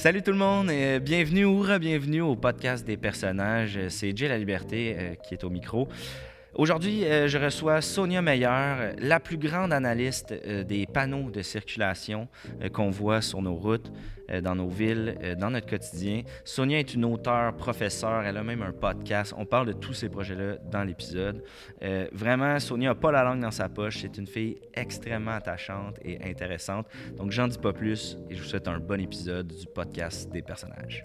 Salut tout le monde, et bienvenue ou re-bienvenue au podcast des personnages. C'est Jay La Liberté euh, qui est au micro. Aujourd'hui, euh, je reçois Sonia Meyer, la plus grande analyste euh, des panneaux de circulation euh, qu'on voit sur nos routes, dans nos villes, dans notre quotidien. Sonia est une auteure, professeure, elle a même un podcast. On parle de tous ces projets-là dans l'épisode. Vraiment, Sonia n'a pas la langue dans sa poche. C'est une fille extrêmement attachante et intéressante. Donc, j'en dis pas plus et je vous souhaite un bon épisode du podcast des personnages.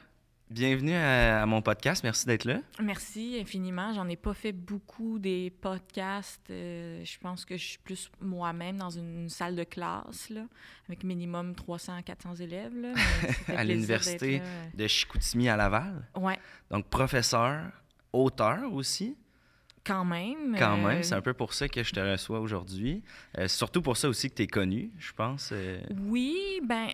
bienvenue à, à mon podcast. Merci d'être là. Merci infiniment. J'en ai pas fait beaucoup des podcasts. Euh, je pense que je suis plus moi-même dans une salle de classe, là, avec minimum 300-400 élèves. Là, à l'université de Chicoutimi à Laval. Ouais, Donc, professeur, auteur aussi. quand même. Quand euh, même, c'est un peu pour ça que je te reçois aujourd'hui. Euh, surtout pour ça aussi que tu es connu, je pense. euh. Oui, ben,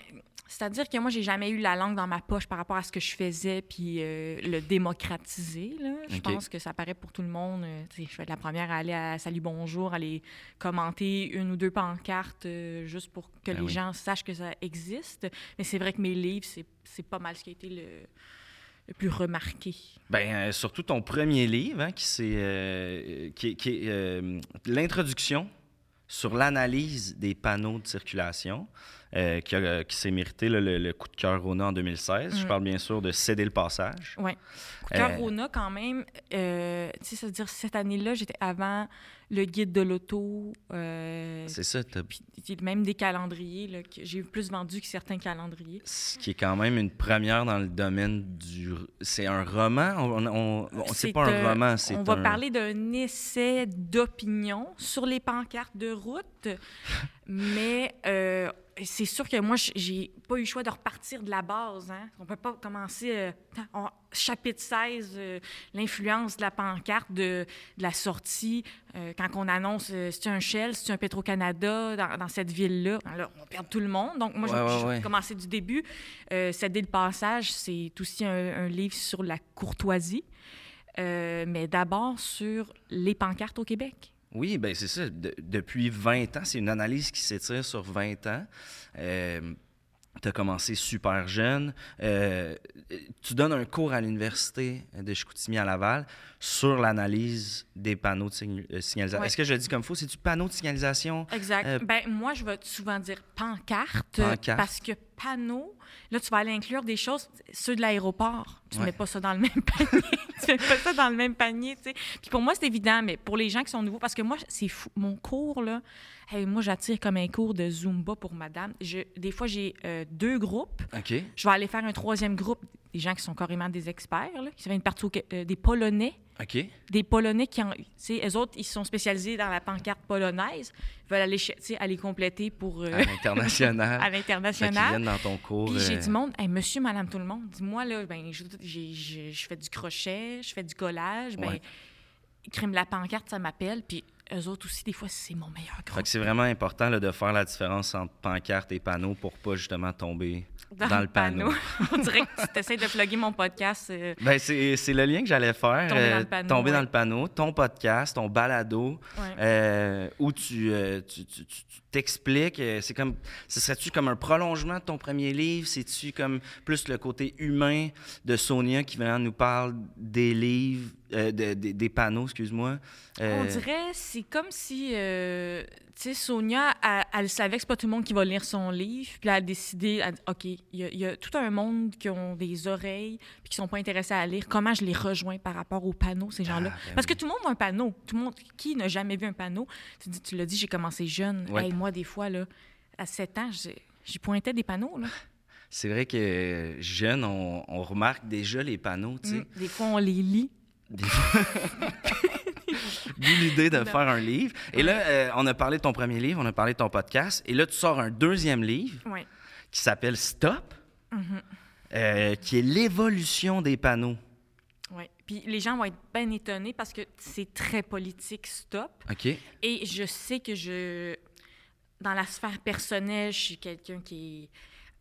c'est-à-dire que moi, j'ai jamais eu la langue dans ma poche par rapport à ce que je faisais, puis euh, le démocratiser. Là. Je pense que ça paraît pour tout le monde. Euh, je vais être la première à aller à Salut Bonjour, aller commenter une ou deux pancartes euh, juste pour que Ben les oui. gens sachent que ça existe. Mais c'est vrai que mes livres, c'est, pas mal ce qui a été le, le plus remarqué. Euh, surtout ton premier livre, hein, qui, c'est, euh, qui, euh, l'introduction sur l'analyse des panneaux de circulation, euh, qui, a- qui s'est mérité là, le, le coup de cœur Rona en 2016. Je Mm. parle bien sûr de Céder le passage. Oui. Cœur Euh, Rona, quand même, euh, tu sais, c'est-à-dire cette année-là, j'étais avant le guide de l'auto. euh, C'est ça, Puis même des calendriers là, que j'ai plus vendu que certains calendriers. ce qui est quand même une première dans le domaine du... C'est un roman? On, on- on- c'est pas un roman, c'est On va parler d'un essai d'opinion sur les pancartes de route, mais euh, c'est sûr que moi, j'ai pas eu le choix de repartir de la base. Hein. On peut pas commencer... euh, on- chapitre 16, euh, l'influence de la pancarte, de, de la sortie, quand on annonce c'est un Shell, c'est un Petro-Canada dans, dans cette ville-là? Alors, on perd tout le monde. Donc, moi, je- Ouais, vais ouais. commencer du début. Euh, Céder le passage, c'est aussi un, un livre sur la courtoisie, mais d'abord sur les pancartes au Québec. Oui, ben c'est ça. De- depuis 20 ans, c'est une analyse qui s'étire sur 20 ans. Tu as commencé super jeune. Euh, tu donnes un cours à l'université de Chicoutimi à Laval sur l'analyse des panneaux de sign- euh, signalisation. Ouais. Est-ce que je le dis comme faux? C'est-tu panneau de signalisation? Exact. Euh, ben, moi, je vais souvent dire pancarte, Pancarte. parce que panneau, là, tu vas aller inclure des choses, ceux de l'aéroport. Tu ne Ouais. mets pas ça dans le même panier. tu mets pas ça dans le même panier, tu sais. Puis pour moi, c'est évident, mais pour les gens qui sont nouveaux, parce que moi, c'est fou. Mon cours, là, hey, moi, j'attire comme un cours de Zumba pour madame. Je, des fois, j'ai euh, deux groupes. OK. Je vais aller faire un troisième groupe, des gens qui sont carrément des experts, là, qui au Qué- euh, des Polonais OK. des Polonais qui, sais, eux autres, ils sont spécialisés dans la pancarte polonaise, ils veulent aller, aller compléter pour euh, À l'international. à l'international. viennent dans ton cours. Puis j'ai du monde, hey, monsieur, madame, tout le monde, dis-moi, là, ben, je, fais du crochet, je fais du collage, ben, Ouais. la pancarte, ça m'appelle, puis eux autres aussi, des fois, c'est mon meilleur groupe. que c'est vraiment important là, de faire la différence entre pancarte et panneau pour pas justement tomber dans, le panneau. On dirait que tu essaies de plugger mon podcast. euh, Ben, c'est le lien que j'allais faire. Tomber dans euh, le panneau, tomber dans le panneau, ton podcast, ton balado, ouais. euh, où tu tu- tu- tu- tu t'expliques. euh, c'est comme, ce serait-tu comme un prolongement de ton premier livre? C'est-tu comme plus le côté humain de Sonia qui vraiment nous parle des livres, euh, de- des- des panneaux, excuse-moi? Euh, On dirait, c'est comme si, euh, tu sais, Sonia, elle, elle savait que c'est pas tout le monde qui va lire son livre, puis elle a décidé, elle a OK, il y, a- y a tout un monde qui ont des oreilles, puis qui sont pas intéressés à lire. Comment je les rejoins par rapport aux panneaux, ces gens-là? Ah, ben Parce que tout le monde voit un panneau. Tout le monde, qui n'a jamais vu un panneau? Tu l'as dit, j'ai commencé jeune. Ouais. Hey, moi, des fois, là, à 7 ans, j'y pointais des panneaux, là. C'est vrai que jeune, on, on remarque déjà les panneaux, tu sais. Mm. Des fois, on les lit. Des- D'où l'idée de Non. faire un livre. Et là, euh, on a parlé de ton premier livre, on a parlé de ton podcast. Et là, tu sors un deuxième livre qui s'appelle Stop. Mhm. euh, qui est l'évolution des panneaux. Oui. Puis les gens vont être bien étonnés parce que c'est très politique, stop. OK? Et je sais que je. Dans la sphère personnelle, je suis quelqu'un qui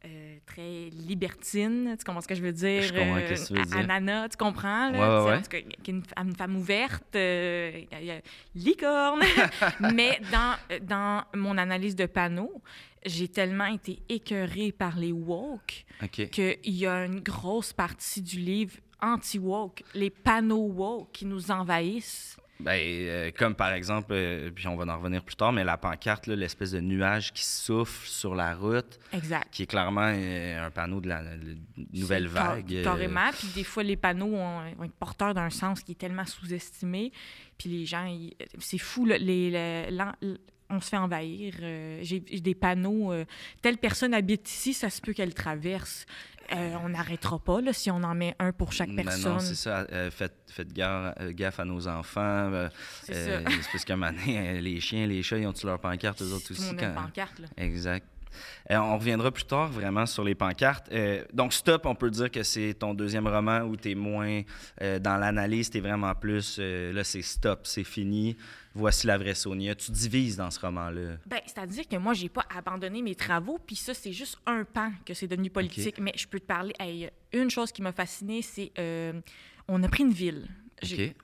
est. euh, très libertine, tu comprends ce que je veux dire? Je comprends que tu veux dire. Ananas, tu comprends? Là, Ouais, Tu sais, une, une femme ouverte, euh, y a- licorne. Mais dans, dans mon analyse de panneaux, j'ai tellement été écœurée par les woke OK. qu'il y a une grosse partie du livre anti-woke, les panneaux woke qui nous envahissent. Ben, euh, comme par exemple, euh, puis on va en revenir plus tard, mais la pancarte, l'espèce de nuage qui souffle sur la route, Exact. qui est clairement euh, un panneau de la, nouvelle vague. Carrément. Puis des fois, les panneaux ont- vont être porteurs d'un sens qui est tellement sous-estimé. Puis les gens, c'est fou, là, les, on se fait envahir. Euh, J'ai j'ai des panneaux. euh, telle personne habite ici, ça se peut qu'elle traverse. Euh, on n'arrêtera pas là, si on en met un pour chaque Ben personne. non, c'est ça. euh, faites euh, gaffe à nos enfants. euh, C'est parce qu'à un moment donné, les chiens, les chats, ils ont-tu leur pancarte, eux autres aussi? une quand- pancarte. Là. Exact. On reviendra plus tard vraiment sur les pancartes. Donc, Stop, on peut dire que c'est ton deuxième roman où tu es moins dans l'analyse, tu es vraiment plus. là, c'est Stop, c'est fini. Voici la vraie Sonia. Tu divises dans ce roman-là. Ben, c'est-à-dire que moi, j'ai pas abandonné mes travaux, puis ça, c'est juste un pan que c'est devenu politique. Mais je peux te parler. hey, une chose qui m'a fascinée, c'est euh, on a pris une ville. J'ai- OK?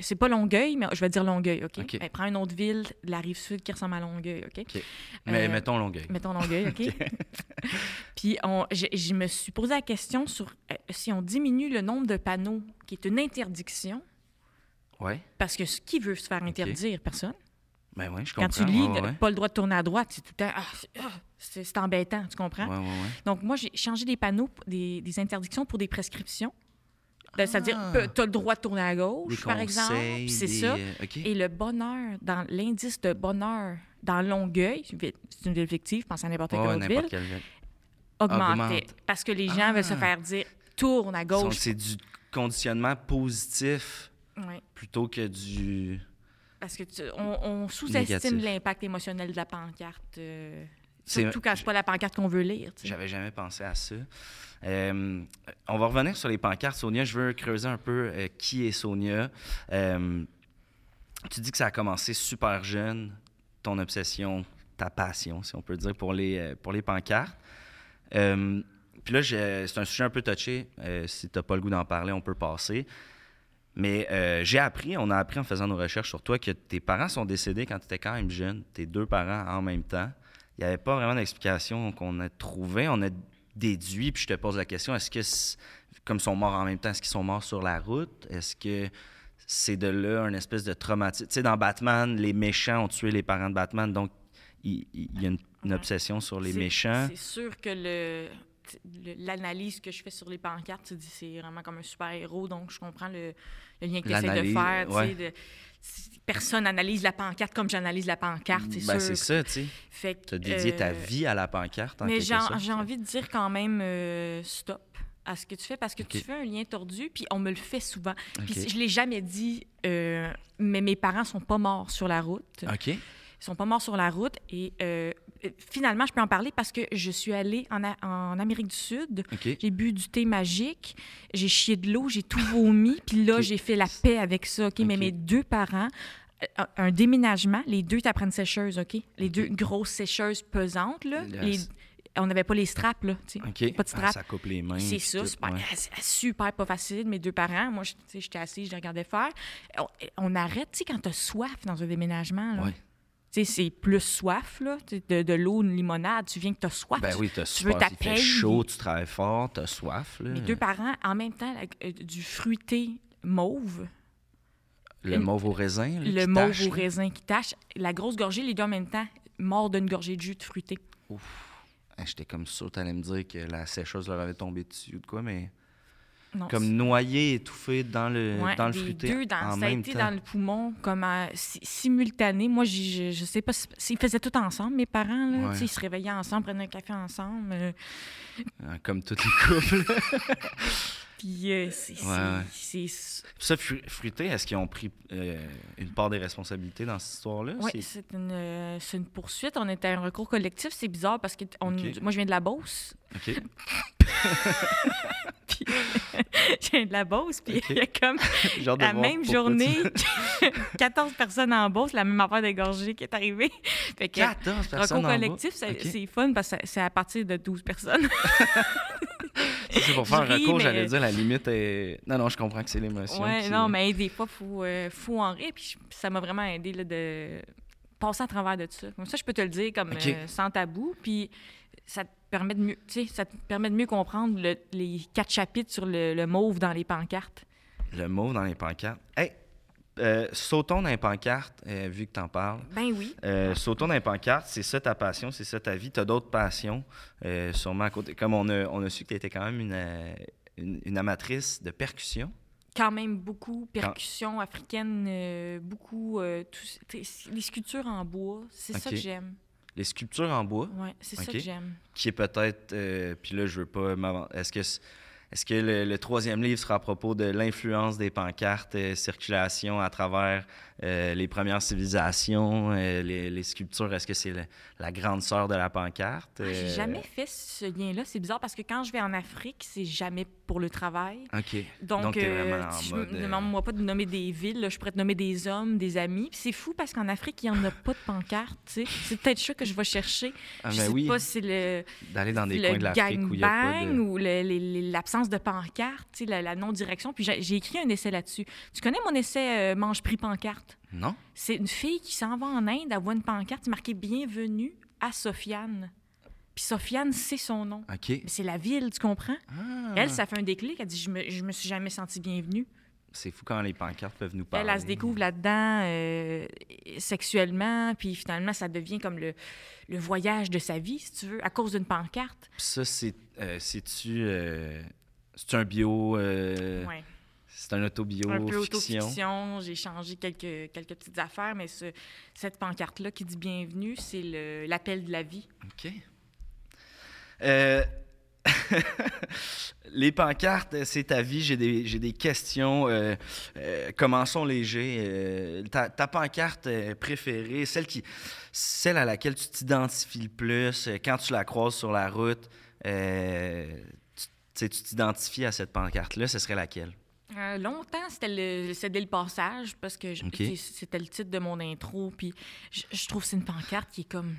C'est pas Longueuil, mais je vais dire Longueuil, OK? OK. Ben, prends une autre ville de la rive sud qui ressemble à Longueuil, OK? OK. Mais Euh, mettons Longueuil. Mettons Longueuil, OK? Puis on, je, je me suis posé la question sur euh, si on diminue le nombre de panneaux, qui est une interdiction, Ouais. parce que ce qui veut se faire interdire, personne. Ben oui, je comprends. Quand tu lis, ouais, ouais. pas le droit de tourner à droite, c'est tout le temps, ah, c'est- ah, embêtant, tu comprends? Ouais. Donc, moi, j'ai changé des panneaux, des, des interdictions pour des prescriptions. Ben, C'est-à-dire, Ah. tu as le droit de tourner à Des gauche, par exemple. C'est des, ça. euh. Et le bonheur, dans l'indice de bonheur dans Longueuil, c'est une ville fictive, pense à n'importe quelle autre n'importe ville, quelle ville. augmentait. Augmente. Parce que les gens veulent se Ah. faire dire tourne à gauche. c'est du conditionnement positif Plutôt que du. parce que tu- on, on sous-estime l'impact émotionnel de la pancarte. euh, surtout quand c'est pas la pancarte qu'on veut lire. J'avais jamais pensé à ça. Euh, on va revenir sur les pancartes. Sonia, je veux creuser un peu euh, qui est Sonia. Tu dis que ça a commencé super jeune, ton obsession, ta passion, si on peut dire, pour les, pour les pancartes. Puis là, c'est un sujet un peu touché. Si tu n'as pas le goût d'en parler, on peut passer. Mais euh, j'ai appris, on a appris en faisant nos recherches sur toi que tes parents sont décédés quand tu étais quand même jeune, tes deux parents en même temps. Il n'y avait pas vraiment d'explication qu'on a trouvé. On a déduit, puis je te pose la question, est-ce que, comme ils sont morts en même temps, est-ce qu'ils sont morts sur la route? Est-ce que c'est de là un espèce de traumatisme? Tu sais, dans Batman, les méchants ont tué les parents de Batman, donc il, il y a une, une obsession sur les méchants. C'est sûr que le- l'analyse que je fais sur les pancartes, tu dis c'est vraiment comme un super-héros, donc je comprends le, le lien que tu essaies de faire. ouais. de- personne analyse la pancarte comme j'analyse la pancarte, c'est Ben, c'est ça, tu sais. Fait que, as dédié ta euh, vie à la pancarte, en Mais j'ai envie de dire quand même euh, stop à ce que tu fais parce que tu fais un lien tordu, puis on me le fait souvent. Puis Ok. je l'ai jamais dit, euh, mais mes parents sont pas morts sur la route. OK. Ils sont pas morts sur la route et finalement, je peux en parler parce que je suis allée en, A- en Amérique du Sud. J'ai bu du thé magique, j'ai chié de l'eau, j'ai tout vomi, puis là, j'ai fait la paix avec ça? Mais mes deux parents, euh, un, un déménagement, les deux t'apprennent sécheuse, OK? Les deux grosses sécheuses pesantes, là. Yes. Les- on n'avait pas les straps, là. Pas de Ah, strap. ça coupe les mains. C'est ça, tout, super, ouais. c'est super pas facile, mes deux parents. Moi, je- tu sais, j'étais assise, je les regardais faire. On, on arrête, tu sais, quand t'as soif dans un déménagement, là. Ouais. Tu c'est plus soif, là. tu De, de l'eau, une limonade, tu viens que t'as soif. Ben tu- oui, t'as tu veux super. ta Il fait paye. chaud, tu travailles fort, t'as soif. Là. Mes deux parents, en même temps, la- euh, du fruité mauve, Le mauve au raisin. là, le mauve au raisin qui tâche, la grosse gorgée, les deux en même temps, morts d'une gorgée de jus de fruité. Ah, J'étais comme sûr que t'allais me dire que la sécheuse leur avait tombé dessus ou de quoi, mais Non, comme noyé, étouffé dans le, Ouais, dans le fruité deux, dans, en ça a été temps. dans le poumon, comme à- si- simultané. Moi, je, je sais pas s'ils faisaient tout ensemble, mes parents. Là, Ouais. Ils se réveillaient ensemble, prenaient un café ensemble. euh, Ah, Comme toutes les couples. Puis euh, c'est. Ouais, ouais. Ça, Fru- Fruité, est-ce qu'ils ont pris euh, une part des responsabilités dans cette histoire-là? Oui, C'est- c'est une, euh, c'est une poursuite. On était à un recours collectif. C'est bizarre parce que on- moi, je viens de la Beauce. OK. Puis je viens de la Beauce. Puis il y a comme la même journée, tu- 14 personnes en Beauce, la même affaire d'égorgé qui est arrivée. Fait que 14 personnes recours en collectif, c'est fun parce que c'est à partir de 12 personnes. C'est pour faire un recours, j'allais dire la limite est. Non, non, je comprends que c'est l'émotion. Ouais, qui- non, mais des fois, il faut, euh, faut en rire. Puis ça m'a vraiment aidé là, de passer à travers de ça. Comme ça, je peux te le dire comme euh, sans tabou. Puis ça te permet de mieux, ça te permet de mieux comprendre le- les quatre chapitres sur le, le mauve dans les pancartes. Le mot dans les pancartes. Hey, euh, sautons dans les pancartes, euh, vu que t'en parles. Ben oui. Euh, sautons dans les pancartes, c'est ça ta passion, c'est ça ta vie. Tu as d'autres passions, sûrement à côté. Comme on a, on a su que tu étais quand même une, une, une amatrice de percussion. Quand même beaucoup percussions africaines, euh, beaucoup tout- tu les sculptures en bois. C'est ça que j'aime. Les sculptures en bois, Ouais, c'est ça que j'aime. qui est peut-être. Puis là, je veux pas m'avancer. Est-ce que, est-ce que le, le troisième livre sera à propos de l'influence des pancartes, euh, circulation à travers euh, les premières civilisations, euh, les, les sculptures? Est-ce que c'est la grande sœur de la pancarte? Ah, J'ai Euh, jamais fait ce lien-là. C'est bizarre parce que quand je vais en Afrique, c'est jamais pour le travail. OK. Donc, t'es euh, vraiment en je mode, me demande-moi pas de nommer des villes, là, je pourrais te nommer des hommes, des amis. C'est fou parce qu'en Afrique, il n'y en a pas de pancarte. tu. C'est peut-être ça que je vais chercher. Ah, je ben sais oui, pas si c'est le, d'aller dans des le coins de l'Afrique où il n'y a pas gangbang de... ou le- de pancarte, la, la non-direction. Puis j'ai écrit un essai là-dessus. Tu connais mon essai euh, Mange-prix pancarte? Non? C'est une fille qui s'en va en Inde, elle voit une pancarte marquée Bienvenue à Sofiane. Puis Sofiane, c'est son nom. OK. Mais c'est la ville, tu comprends? Ah, Elle, ça fait un déclic. Elle dit Je me, je me suis jamais sentie bienvenue. C'est fou quand les pancartes peuvent nous parler. Elle, elle se découvre là-dedans euh, sexuellement, puis finalement, ça devient comme le, le voyage de sa vie, si tu veux, à cause d'une pancarte. Puis ça, c'est... euh, C'est-tu... euh, C'est un bio... euh, Ouais. C'est un autobio, Un peu autofiction. J'ai changé quelques, quelques petites affaires, mais ce- cette pancarte-là qui dit bienvenue, c'est l'appel de la vie. OK. Euh, les pancartes, c'est ta vie. J'ai des, questions. Euh, euh, commençons léger. Euh, ta, ta pancarte préférée, celle, qui, celle à laquelle tu t'identifies le plus, quand tu la croises sur la route, tu t'identifies à cette pancarte-là, ce serait laquelle? Euh, longtemps, c'était le, céder le passage parce que c'était le titre de mon intro. Puis je, je trouve que c'est une pancarte qui est comme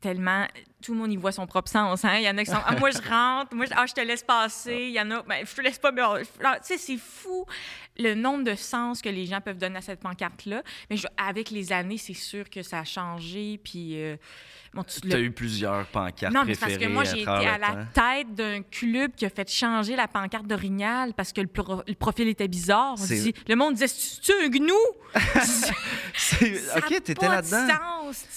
tellement. Tout le monde y voit son propre sens. Hein? Il y en a qui sont. Ah, moi, je rentre. Moi, je, ah, je te laisse passer. Il y en a. Ben, je te laisse pas. mais, ah, tu sais, c'est fou le nombre de sens que les gens peuvent donner à cette pancarte-là. Mais je- avec les années, c'est sûr que ça a changé. Puis. euh, bon, tu- Tu as eu plusieurs pancartes non, mais parce que moi, j'ai été à la tête d'un club qui a fait changer la pancarte d'Orignal parce que le, pro- le profil était bizarre. On C'est- dit- le monde disait C'est-tu un gnou? OK, t'étais là-dedans.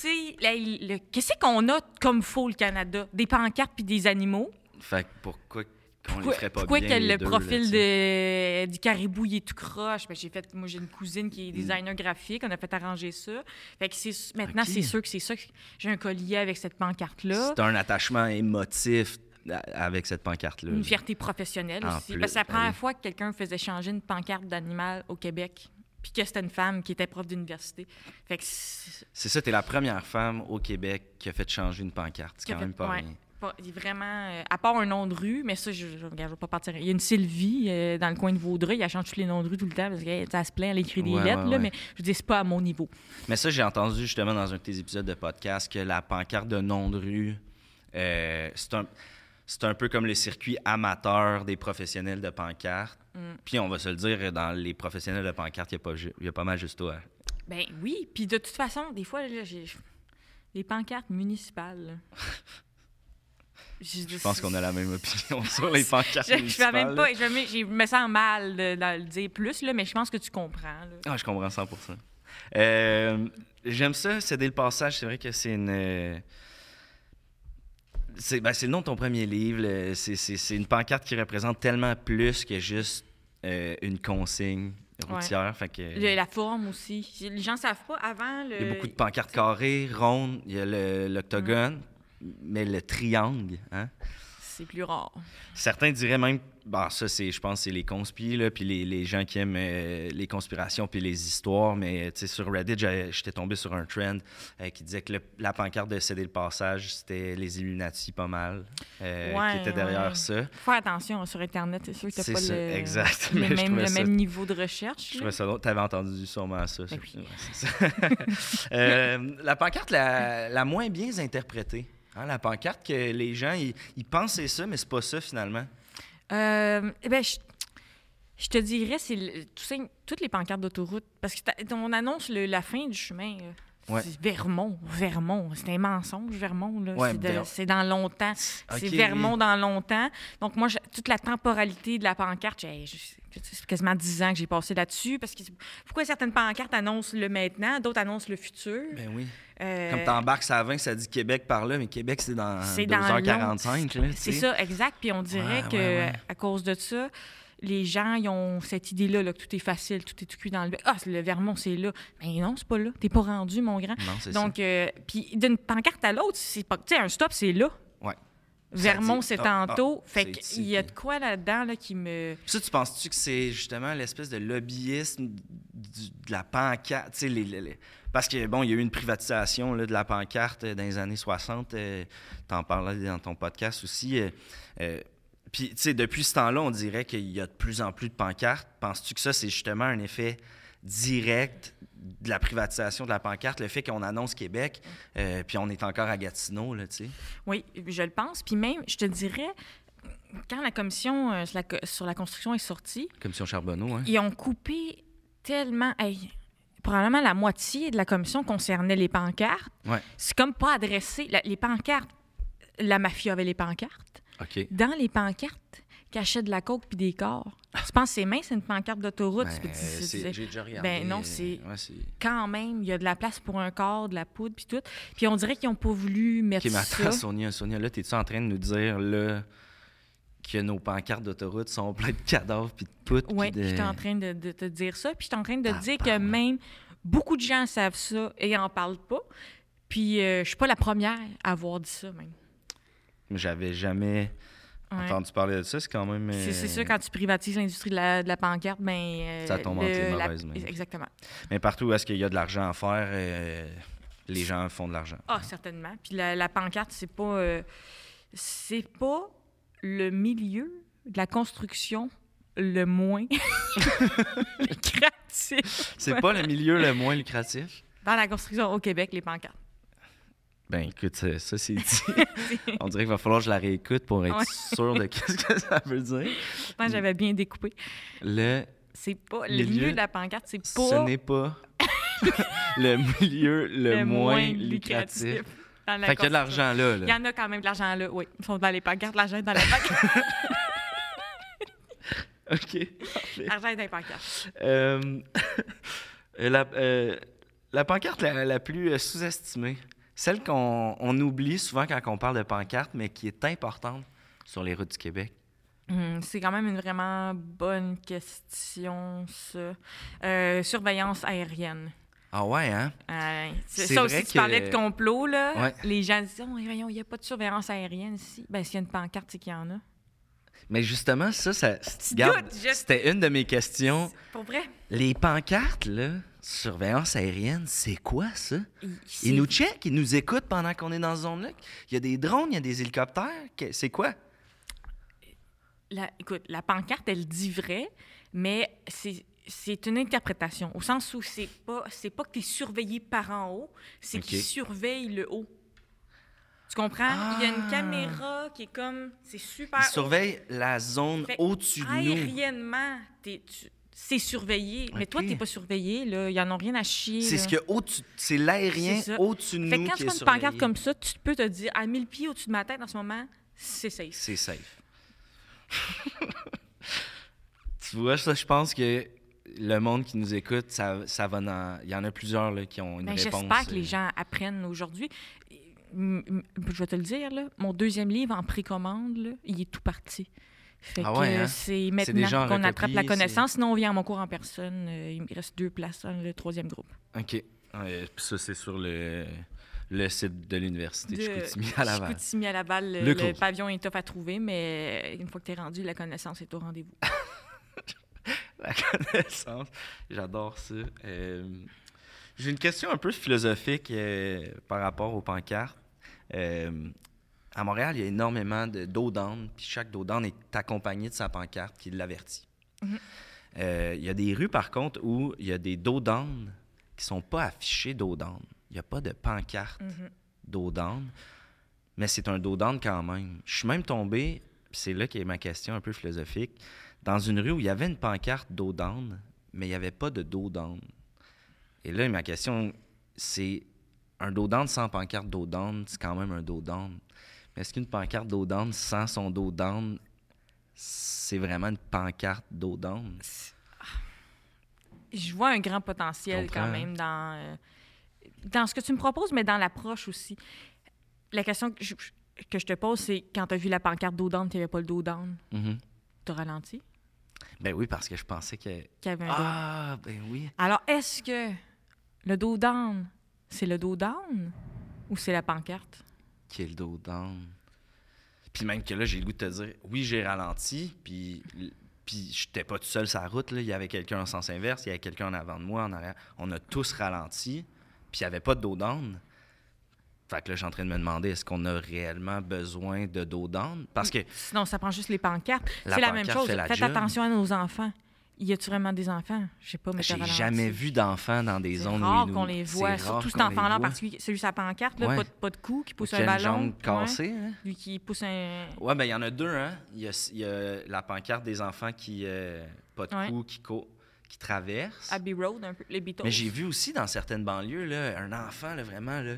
tu Qu'est-ce qu'on a comme le Canada Des pancartes puis des animaux. Fait que pourquoi qu'on les ferait pas pourquoi bien que les le deux, là, profil de, du caribou il est tout croche? Ben, j'ai fait, moi, j'ai une cousine Mm. qui est designer graphique. On a fait arranger ça. Fait que c'est- maintenant, c'est sûr que c'est ça que j'ai un collier avec cette pancarte-là. C'est un attachement émotif avec cette pancarte-là. Une fierté professionnelle En aussi. que c'est la ben première fois que quelqu'un faisait changer une pancarte d'animal au Québec. Puis que c'était une femme qui était prof d'université. Fait que c'est- ça, t'es la première femme au Québec qui a fait changer une pancarte. C'est quand fait- même pas ouais. rien. pas- vraiment. euh, à part un nom de rue, mais ça, je ne vais pas partir. Il y a une Sylvie euh, dans le coin de Vaudreuil. Elle change tous les noms de rue tout le temps parce qu'elle elle se plaint, elle écrit des Ouais, lettres, ouais, là, ouais. mais je dis, c'est pas à mon niveau. Mais ça, j'ai entendu justement dans un de tes épisodes de podcast que la pancarte de nom de rue, euh, c'est un, c'est un peu comme le circuit amateur des professionnels de pancarte. Mm. Puis on va se le dire, dans les professionnels de pancarte, il y a pas y, a pas mal juste toi. Ben oui. Puis de toute façon, des fois, là, j'ai. Les pancartes municipales. Je pense qu'on a la même opinion sur les pancartes Je, je même pas. Je, me- je me sens mal de, de le dire plus, là, mais je pense que tu comprends. là. Ah, je comprends 100% Euh, J'aime ça, céder le passage. C'est vrai que c'est une. C'est ben, le nom de ton premier livre. c'est- une pancarte qui représente tellement plus que juste euh, une consigne routière. Fait que, Le- la forme aussi. Les gens savent pas avant. Le... il y a beaucoup de pancartes carrées, rondes. Il y a l'octogone, mais le triangle. Hein? C'est plus rare. Certains diraient même, bon, ça, c'est, je pense, c'est les conspires, là, puis les, les gens qui aiment euh, les conspirations puis les histoires. Mais tu sais, sur Reddit, j'étais tombé sur un trend euh, qui disait que le- la pancarte de céder le passage, c'était les Illuminati pas mal, euh, Ouais, qui étaient derrière ouais. ça. Faut faire attention hein, sur Internet, c'est sûr que t'as pas ça, le, exact. le même, trouvais le ça- même niveau de recherche. Je trouvais ça drôle. T'avais entendu sûrement ça. Ben oui. Ça. La pancarte la, la moins bien interprétée. Hein, la pancarte que les gens, ils, pensent c'est ça, mais c'est pas ça finalement. Euh, eh ben, je, te dirais, c'est toutes les pancartes d'autoroute. Parce que on annonce le- la fin du chemin. Ouais. C'est Vermont, Vermont. C'est un mensonge, Vermont. Ouais, c'est, dans longtemps. C'est Vermont dans longtemps. Donc, moi, toute la temporalité de la pancarte, c'est quasiment 10 ans que j'ai passé là-dessus. Parce que pourquoi certaines pancartes annoncent le maintenant, d'autres annoncent le futur? Ben oui. Euh, Comme t'embarques à 20, ça dit Québec par là, mais Québec, c'est dans C'est dans 2h45. là, tu C'est ça, exact. Puis on dirait Ouais, que à cause de ça, les gens ils ont cette idée-là là, que tout est facile, tout est tout cuit dans le bec. Ah, le Vermont, c'est là. Mais non, c'est pas là. T'es pas rendu, mon grand. Non, c'est. Donc, euh, puis d'une pancarte à l'autre, c'est pas. Tu sais, un stop, c'est là. Ouais. Vermont, dit, c'est ah, tantôt. ah, fait c'est qu'il y a de quoi là-dedans là, qui me. Ça, tu penses-tu que c'est justement l'espèce de lobbyisme du- de la pancarte? tu sais, les- les- les- Parce que, bon, il y a eu une privatisation là, de la pancarte euh, dans les années 60. euh, T'en parlais dans ton podcast aussi. euh, euh, Puis, tu sais, depuis ce temps-là, on dirait qu'il y a de plus en plus de pancartes. Penses-tu que ça, c'est justement un effet direct de la privatisation de la pancarte, le fait qu'on annonce Québec, euh, puis on est encore à Gatineau, là, tu sais? Oui, je le pense. Puis même, je te dirais, quand la commission euh, sur, la, co- sur la construction est sortie, Commission Charbonneau, hein? Ils ont coupé tellement. hey, probablement la moitié de la commission concernait les pancartes. Ouais. C'est comme pas adressé. la- les pancartes, la mafia avait les pancartes. Dans les pancartes, cachaient de la coke puis des corps. Tu penses que c'est mince, c'est une pancarte d'autoroute? Ben, J'ai déjà regardé. Ben non, c'est- ouais. Quand même, il y a de la place pour un corps, de la poudre puis tout. Puis on dirait qu'ils n'ont pas voulu mettre mais ça. Sonia, Sonia, là, t'es-tu en train de nous dire, là, que nos pancartes d'autoroute sont pleines de cadavres puis de poutres? Oui, de... j'étais en train de, de te dire ça. Puis j'étais en train de te dire que même beaucoup de gens savent ça et en parlent pas. Puis euh, je suis pas la première à avoir dit ça, même. J'avais jamais Ouais. entendu parler de ça. C'est quand même... C'est euh, c'est sûr, quand tu privatises l'industrie de la, de la pancarte, ben, euh, Ça tombe entre les mauvaises mains. Exactement. Mais partout où est-ce qu'il y a de l'argent à faire, euh, les gens font de l'argent. Ah, certainement. Puis la, la pancarte, c'est pas, c'est pas le milieu de la construction le moins lucratif. C'est pas le milieu le moins lucratif? Dans la construction au Québec, les pancartes. Ben écoute, ça, ça, c'est dit. On dirait qu'il va falloir que je la réécoute pour être Ouais. sûr de ce que ça veut dire. Pourtant, j'avais bien découpé. Le C'est pas le Milieu- de la pancarte, c'est pas Ce n'est pas le milieu le, moins lucratif. dans la Fait qu'il y a de l'argent là. Il y en a quand même de l'argent là, oui. Ils sont dans les pancartes, l'argent est dans la pancarte. OK. l'argent est dans les pancartes. Euh, la, euh, la pancarte la, la plus euh, sous-estimée, celle qu'on on oublie souvent quand on parle de pancarte, mais qui est importante sur les routes du Québec. Hum, c'est quand même une vraiment bonne question, ça. Euh, surveillance aérienne. Ah ouais, hein? Euh, ça aussi, tu que- parlais de complot, là. Ouais. Les gens disent, oh, voyons, il n'y a pas de surveillance aérienne ici. Ben, s'il y a une pancarte, c'est qu'il y en a. Mais justement, ça, ça c'était une de mes questions. Pour vrai? Les pancartes, là, surveillance aérienne, c'est quoi ça? Ils nous checkent, ils nous écoutent pendant qu'on est dans ce zone-là. Il y a des drones, il y a des hélicoptères. C'est quoi? la, écoute, la pancarte, elle dit vrai, mais c'est c'est une interprétation, au sens où c'est pas c'est pas que tu es surveillé par en haut, c'est OK. qu'ils surveillent le haut. Tu comprends? Il y a une Ah. caméra qui est comme... C'est super... Ils surveillent la zone au-dessus de nous. Aériennement, t'es- tu- c'est surveillé. Mais toi, tu n'es pas surveillé. Là. Ils en ont rien à chier. C'est ce que au-dessus, c'est l'aérien au-dessus de Fait nous que quand tu vois une pancarte comme ça, tu peux te dire, à 1000 pieds au-dessus de ma tête en ce moment, c'est safe. C'est safe. tu vois, ça, je pense que le monde qui nous écoute, ça, ça va dans... Il y en a plusieurs là, qui ont une Ben, réponse. J'espère que euh, les gens apprennent aujourd'hui. Je vais te le dire, là, mon deuxième livre en précommande, là, il est tout parti. Fait Ah ouais, hein? c'est maintenant en qu'on attrape la connaissance. Sinon, on vient à mon cours en personne. Euh, il me reste deux places dans le troisième groupe. OK. Puis ça, c'est sur le, le site de l'université de, de Chicoutimi à Laval. Chicoutimi à Laval, le, Le pavillon est tough à trouver, mais une fois que tu es rendu, la connaissance est au rendez-vous. La connaissance. J'adore ça. Euh, J'ai une question un peu philosophique euh, par rapport aux pancartes. Euh, à Montréal, il y a énormément de dos down, puis chaque dos down est accompagné de sa pancarte qui l'avertit. Mhm. Euh, il y a des rues, par contre, où il y a des dos down qui sont pas affichés dos down. Il n'y a pas de pancarte Mhm. dos down, mais c'est un dos down quand même. Je suis même tombé, puis c'est là qu'est ma question un peu philosophique, dans une rue où il y avait une pancarte dos down, mais il n'y avait pas de dos down. Et là, ma question, c'est un dos down sans pancarte dos down, c'est quand même un dos down. Mais est-ce qu'une pancarte down sans son dos down, c'est vraiment une pancarte down? Je vois un grand potentiel quand même dans, euh, dans ce que tu me proposes, mais dans l'approche aussi. La question que je, que je te pose, c'est quand tu as vu la pancarte down, tu n'avais pas le dos down, Mhm. tu as ralenti? Ben oui, parce que je pensais que... Qu'il y avait un dos- Ah, ben oui. Alors, est-ce que le dos down, c'est le dos down ou c'est la pancarte? Qui est le dos down. Puis même que là, j'ai le goût de te dire, oui, j'ai ralenti, puis, puis j'étais pas tout seul sur la route. Là. Il y avait quelqu'un en sens inverse, il y avait quelqu'un en avant de moi, en arrière. On a tous ralenti, puis il n'y avait pas de dos down. Fait que là, je suis en train de me demander, est-ce qu'on a réellement besoin de dos down? Parce que Sinon, ça prend juste les pancartes. La C'est la même chose. Faites job. attention à nos enfants. Y a-tu vraiment des enfants? Je sais pas, mais j'ai jamais vu d'enfants dans des zones rare où ils qu'on les voit. Surtout cet enfant-là en voit. particulier. Celui sur la pancarte, là, Ouais. pas, de, pas de cou, qui pousse un ballon. cassée, hein? Lui qui pousse un... Ouais, ben il y en a deux, hein. Il y a, il y a la pancarte des enfants qui, euh, pas de Ouais. cou, qui, co- qui traversent. Abbey Road, un peu, les Beatles. Mais j'ai vu aussi dans certaines banlieues, là, un enfant, là, vraiment, là,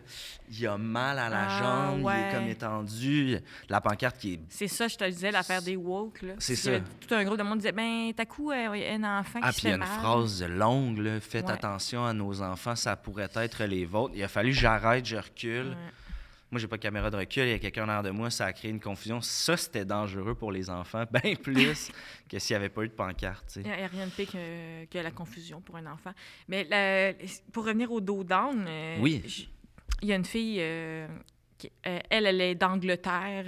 il a mal à la Ah, jambe, il est comme étendu. La pancarte qui est. C'est ça, je te disais, l'affaire des woke. là. C'est ça. Tout un groupe de monde disait, ben, t'as coup, euh, un enfant qui Ah, se puis il y a une mal. phrase longue, là, faites Ouais. attention à nos enfants, ça pourrait être les vôtres. Il a fallu que j'arrête, je recule. Ouais. Moi, j'ai pas de caméra de recul, il y a quelqu'un en arrière de moi, ça a créé une confusion. Ça, c'était dangereux pour les enfants, bien plus que s'il n'y avait pas eu de pancarte. Il n'y a rien de pire que, que la confusion pour un enfant. Mais la- pour revenir au dos down, euh, Oui. il y a une fille, euh, qui- euh, elle, elle est d'Angleterre,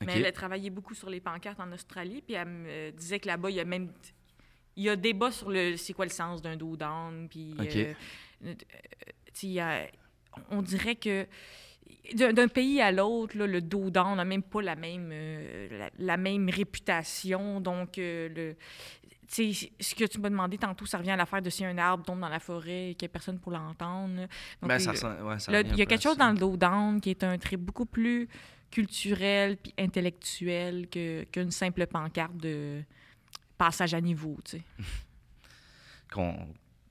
mais elle a travaillé beaucoup sur les pancartes en Australie, puis elle me disait que là-bas, il y a même... Il y a débat sur le c'est quoi le sens d'un dos down, puis... Euh, on dirait que d'un pays à l'autre, là, le dos down n'a même pas la même, euh, la, la même réputation. Donc, euh, le, ce que tu m'as demandé tantôt, ça revient à l'affaire de si un arbre tombe dans la forêt et qu'il n'y a personne pour l'entendre. Ben, ouais, il y a quelque chose ça. dans le dos down qui est un trait beaucoup plus culturel puis intellectuel qu'une simple pancarte de passage à niveau, qu'on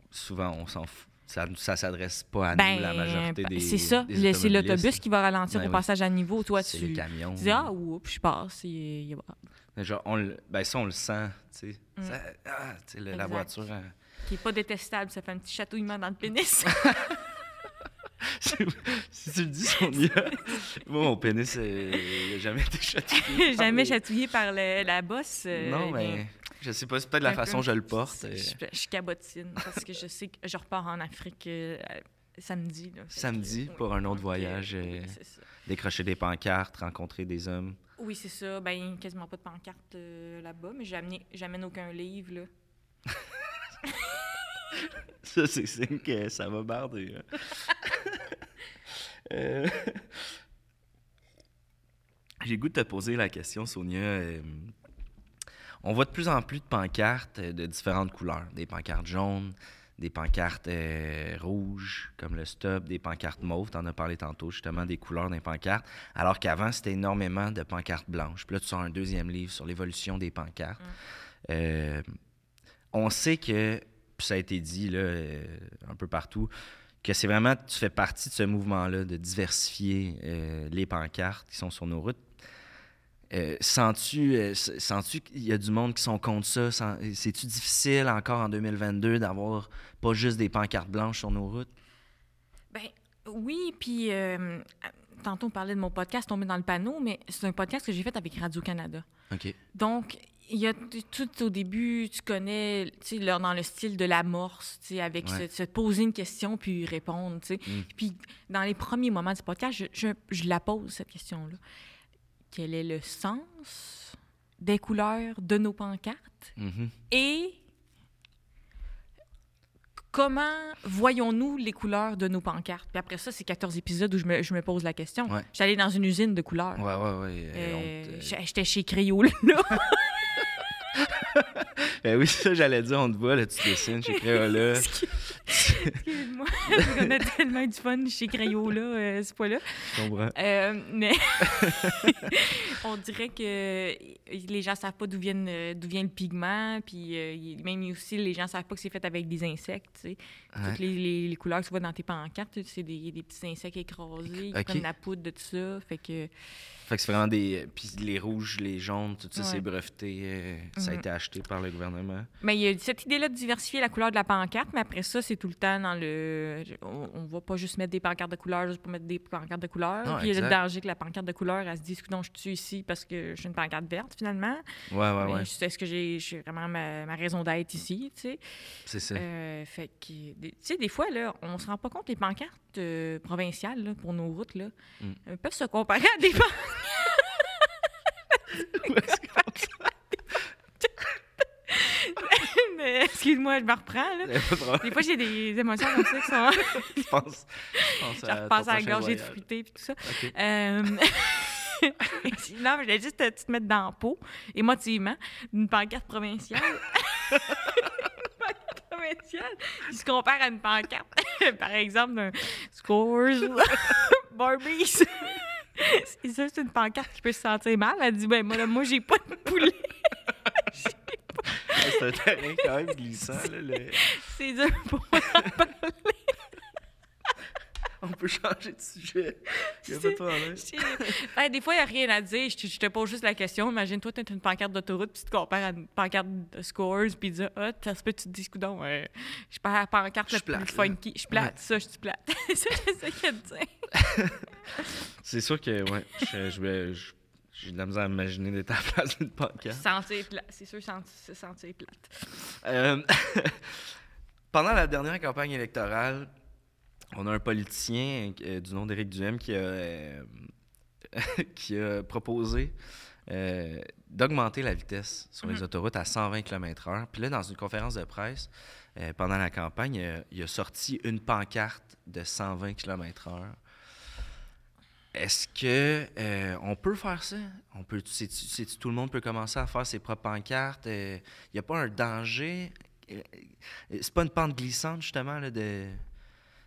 souvent on s'en fout. Ça, ça s'adresse pas à Ben, nous, la majorité des. c'est ça. C'est l'autobus qui va ralentir Ben au oui. passage à niveau. Toi, tu, les camions. tu dis Ah, oups, je passe. il- Genre, on ben ça, on le sent, tu sais. Mm. Ça- ah, le- la voiture. hein. qui est pas détestable, ça fait un petit chatouillement dans le pénis. si tu le dis, Sonia, moi, mon pénis, euh, il a jamais été chatouillé. Jamais chatouillé par le- la bosse. euh, Non, mais je sais pas, c'est peut-être la façon dont je le porte. je, euh, je- je cabotine parce que je sais que je repars en Afrique euh, samedi. là. Fait que, Samedi, oui. pour un autre voyage, euh. Décrocher des pancartes, rencontrer des hommes. Oui, c'est ça. Ben, quasiment pas de pancarte euh, là-bas, mais j'amène aucun livre. Là. Ça, c'est signe que ça va barder. hein. Euh, J'ai goût de te poser la question, Sonia. On voit de plus en plus de pancartes euh, de différentes couleurs. Des pancartes jaunes, des pancartes euh, rouges, comme le stop, des pancartes mauves. Tu en as parlé tantôt, justement, des couleurs des pancartes. Alors qu'avant, c'était énormément de pancartes blanches. Puis là, tu sors un deuxième livre sur l'évolution des pancartes. Euh, on sait que, puis ça a été dit là, euh, un peu partout, que c'est vraiment, tu fais partie de ce mouvement-là de diversifier les pancartes qui sont sur nos routes. Euh, sens-tu, euh, sens-tu qu'il y a du monde qui sont contre ça? C'est-tu difficile encore en 2022 d'avoir pas juste des pancartes blanches sur nos routes? Ben oui, puis euh, tantôt on parlait de mon podcast Tomber dans le panneau, mais c'est un podcast que j'ai fait avec Radio-Canada. OK. Donc, il y a tout au début, tu connais, tu sais, dans le style de l'amorce, tu sais, avec Ouais. se, se poser une question puis répondre, tu sais. Mm. Puis dans les premiers moments du podcast, je, je- je la pose, cette question-là. Quel est le sens des couleurs de nos pancartes Mhm. et comment voyons-nous les couleurs de nos pancartes? Puis après ça, c'est 14 épisodes où je me, je me pose la question. Ouais. J'allais dans une usine de couleurs. Ouais, ouais, ouais. euh, Euh, J'étais chez Crayola. Ben oui, ça, j'allais dire, on te voit, là, tu dessines chez Crayola. Excuse-moi, on a tellement du fun chez Crayola, euh, ce fois-là. Je comprends. Euh, mais on dirait que les gens savent pas d'où euh, d'où vient le pigment, puis euh, même aussi les gens savent pas que c'est fait avec des insectes. tu sais. Ouais. Toutes les, les- les couleurs que tu vois dans tes pancartes, c'est des, des petits insectes écrasés qui Ok. prennent la poudre de tout ça. Fait que Fait que c'est vraiment des. Puis les rouges, les jaunes, tout ça, Ouais. c'est breveté. euh, Ça a Mhm. été acheté par le gouvernement. Mais il y a cette idée-là de diversifier la couleur de la pancarte, mais après ça, c'est tout le temps dans le. On, on va pas juste mettre des pancartes de couleur juste pour mettre des pancartes de couleur. Non, Puis il y a le danger que la pancarte de couleur, elle se dise que non, je suis ici parce que je suis une pancarte verte finalement. Ouais, ouais, Mais ouais. je- Est-ce que j'ai vraiment ma, ma raison d'être ici, tu sais? C'est ça. Euh, fait que, des- tu sais, des fois, là, on se rend pas compte, les pancartes euh, provinciales là, pour nos routes, là, Mm. euh, peuvent se comparer à des pancartes. Mais excuse-moi, je me reprends, là. Des fois, j'ai des émotions comme ça qui sont. Je pense. Je pense Je repense à la gorgée de fruité et tout ça. Euh, non, mais je voulais juste te, te mettre dans la peau, émotivement, d'une pancarte provinciale. Une pancarte provinciale qui se compare à une pancarte, par exemple, d'un Scores, Barbies. C'est sûr, c'est une pancarte qui peut se sentir mal. Elle dit Ben, moi, là, moi j'ai pas de poulet. C'est un terrain quand même glissant. Là, le- C'est dur pour moi d'en parler. On peut changer de sujet. Y a pas de problème. J'ai- Ben, des fois, il n'y a rien à dire. Je te, je te pose juste la question. Imagine-toi, tu as une pancarte d'autoroute, puis tu te compares à une pancarte de scores, puis tu dis Ah, ça se peut, tu te dis, ouais, je suis pas la pancarte Je la plus plate, funky. Je suis plate, Ouais. ça, je suis plate. C'est ça, j'essayais de dire. C'est sûr que, ouais, je, je vais- je- j'ai de la misère à imaginer d'être à la place d'une pancarte. Sentir plate. C'est sûr, se sentir plate. Euh, pendant la dernière campagne électorale, on a un politicien euh, du nom d'Éric Duhem qui a, euh, qui a proposé d'augmenter la vitesse sur les Mhm. autoroutes à 120 km/h. Puis là, dans une conférence de presse, pendant la campagne, il a sorti une pancarte de 120 km/h. Est-ce que euh, on peut faire ça? On peut, tout le monde peut commencer à faire ses propres pancartes? Il n'y a pas un danger? Euh, euh, C'est pas une pente glissante, justement, là, de,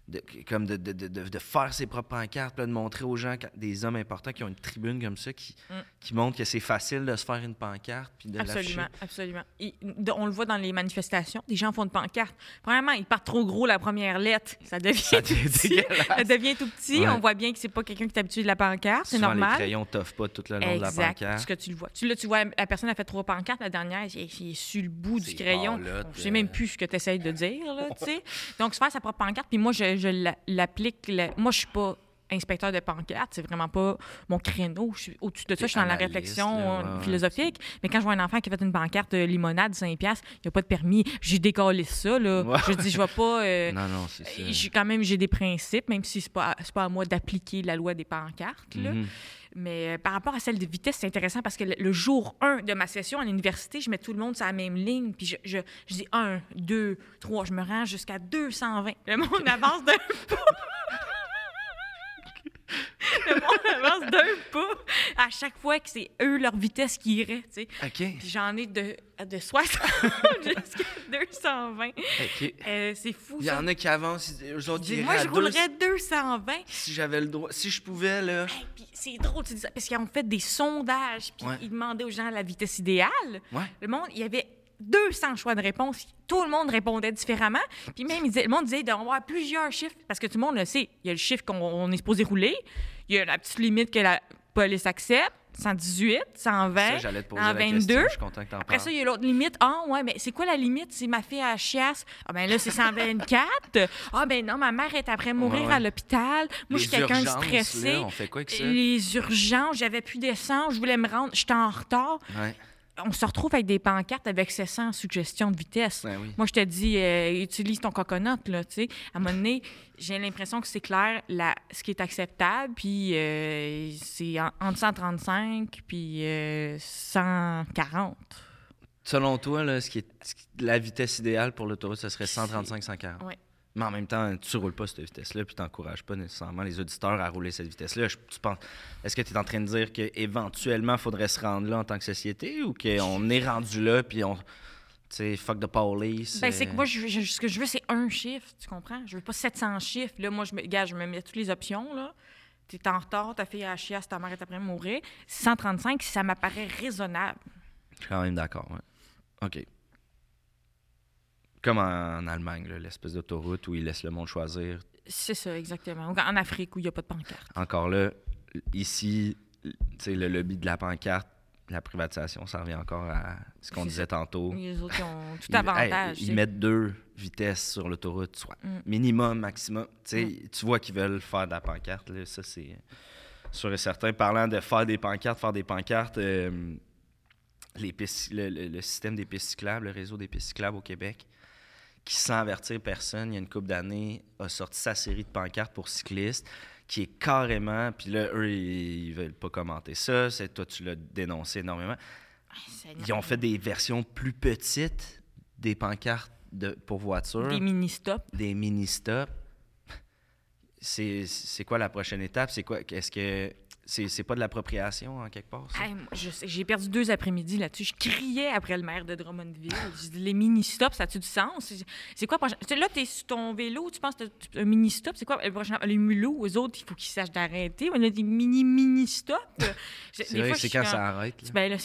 de- comme de, de, de- de- faire ses propres pancartes, là, de montrer aux gens, des hommes importants qui ont une tribune comme ça, qui, Mm. qui montrent que c'est facile de se faire une pancarte, puis de Absolument, absolument. Et on le voit dans les manifestations. Des gens font une pancarte. Premièrement, ils partent trop gros la première lettre. Ça devient Ça tout petit. Ça devient tout petit. Ouais. On voit bien que c'est pas quelqu'un qui est habitué de la pancarte. C'est Souvent, les normal. crayons t'offrent pas tout le long de la Exact. pancarte. Parce que tu le vois. Tu, là, tu vois, la personne a fait trois pancartes. La dernière, il est, sur le bout du crayon. Je sais même euh. plus ce que tu essayes de dire. Là. Donc, se faire sa propre pancarte. Puis moi, je, je la- l'applique. la- Moi, je suis pas inspecteur de pancarte, c'est vraiment pas mon créneau. Je suis au-dessus de ça, je suis dans la réflexion là, euh, ouais, ouais. philosophique. Mais quand je vois un enfant qui a fait une pancarte de limonade de 5 piastres, il n'y a pas de permis, j'ai décalé ça là. Ouais. Je dis je vais pas euh, Non, non, c'est ça. j'ai quand même j'ai des principes même si c'est pas c'est pas à moi d'appliquer la loi des pancartes là. Mhm. Mais euh, par rapport à celle de vitesse, c'est intéressant parce que le, jour 1 de ma session à l'université, je mets tout le monde sur la même ligne. Puis je, je, je dis 1, 2, 3, je me rends jusqu'à 220. Le monde avance d'un pas. Le monde avance d'un pas à chaque fois que c'est eux leur vitesse qui irait. tu sais. OK. Puis j'en ai de, de 60 jusqu'à 220. OK. Euh, c'est fou Il y ça. en a qui avancent, eux autres, ils moi, je roulerais 220. Si j'avais le droit, si je pouvais, là. Hey, puis c'est drôle, tu dis ça, parce qu'ils ont fait des sondages, puis Ouais. ils demandaient aux gens la vitesse idéale. Ouais. Le monde, il y avait 200 choix de réponse. Tout le monde répondait différemment. Puis même, le monde disait d'avoir plusieurs chiffres, parce que tout le monde le sait. Il y a le chiffre qu'on on est supposé rouler, il y a la petite limite que la police accepte, 118, 120, Ça, j'allais te poser la 122. question. Je suis content que t'en Après parles. ça, il y a l'autre limite. Ah, ouais, mais c'est quoi la limite? C'est ma fille à chiasse. Ah, ben là, c'est 124. Ah, ben non, ma mère est après mourir Ouais, ouais. à l'hôpital. Moi, je suis quelqu'un de stressé. là, on fait quoi avec ça? Les urgences, j'avais plus d'essence, je voulais me rendre, j'étais en retard. Ouais. On se retrouve avec des pancartes avec 700 suggestions de vitesse. Ben oui. Moi, je te dis, euh, utilise ton coconut, là, tu sais. À un moment donné, j'ai l'impression que c'est clair la, ce qui est acceptable, puis euh, c'est en- entre 135 puis euh, 140. Selon toi, là, ce qui est, ce qui- la vitesse idéale pour l'autoroute, ce serait 135-140. Ouais. Mais en même temps, tu roules pas cette vitesse-là, puis tu n'encourages pas nécessairement les auditeurs à rouler cette vitesse-là. Je- tu penses- Est-ce que tu es en train de dire qu'éventuellement, il faudrait se rendre là en tant que société ou qu'on est rendu là, puis on. Tu sais, fuck the police. Ben, c'est euh, que moi, je, je- ce que je veux, c'est un chiffre, tu comprends? Je veux pas 700 chiffres. Là, moi, je me, gars, je me mets toutes les options, là. T'es en retard, ta fille a chiasse, ta mère est après mourir. 135, ça m'apparaît raisonnable. Je suis quand même d'accord, ouais. OK. Comme en, Allemagne, l'espèce d'autoroute où ils laissent le monde choisir. C'est ça, exactement. Ou En Afrique, où il n'y a pas de pancarte. Encore là, ici, le lobby de la pancarte, la privatisation, ça revient encore à ce qu'on disait tantôt. Les autres, ils ont tout Ils- avantage. hey, ils mettent deux vitesses sur l'autoroute, soit Mm. minimum, maximum. Tu sais, Tu vois qu'ils veulent faire de la pancarte. Là, ça, c'est sûr et certain. Parlant de faire des pancartes, faire des pancartes, euh, les pistes- le, le- le système des pistes cyclables, le réseau des pistes cyclables au Québec, qui, sans avertir personne, il y a une couple d'années, a sorti sa série de pancartes pour cyclistes, qui est carrément. Puis là, eux, ils, ils veulent pas commenter ça. C'est toi, tu l'as dénoncé énormément. Ils ont fait des versions plus petites des pancartes de, pour voitures, Des des, mini-stops. mini-stops. C'est c'est quoi la prochaine étape? C'est quoi? Est-ce que c'est c'est pas de l'appropriation en quelque part? Hey, J'ai perdu deux après-midi là-dessus. Je criais après le maire de Drummondville. Les mini-stops, ça a-tu du sens? C'est- quoi prochain? Là, tu es sur ton vélo, tu penses que t'as un mini-stop. C'est quoi le prochain? Les mulots, eux autres, il faut qu'ils sachent d'arrêter. On a des mini-mini-stops. C'est vrai c'est quand ça arrête. là. Ben là,